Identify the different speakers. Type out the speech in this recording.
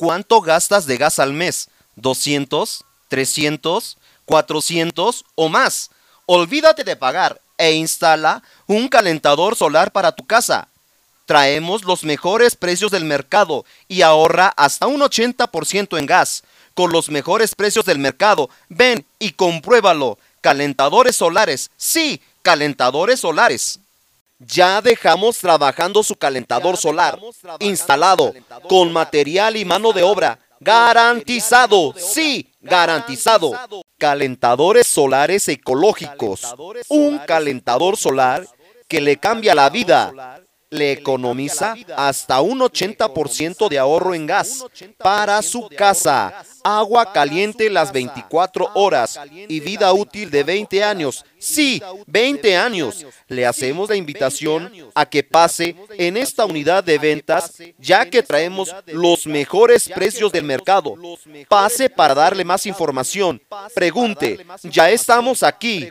Speaker 1: ¿Cuánto gastas de gas al mes? ¿200? ¿300? ¿400 o más? Olvídate de pagar e instala un calentador solar para tu casa. Traemos los mejores precios del mercado y ahorra hasta un 80% en gas. Con los mejores precios del mercado, ven y compruébalo. Calentadores solares, sí, calentadores solares. Ya dejamos trabajando su calentador solar, instalado, con material y mano de obra, garantizado, sí, garantizado. Calentadores solares ecológicos, un calentador solar que le cambia la vida le economiza hasta un 80% de ahorro en gas para su casa, agua caliente las 24 horas y vida útil de 20 años. Sí, 20 años. Le hacemos la invitación a que pase en esta unidad de ventas ya que traemos los mejores precios del mercado. Pase para darle más información. Pregunte, ya estamos aquí.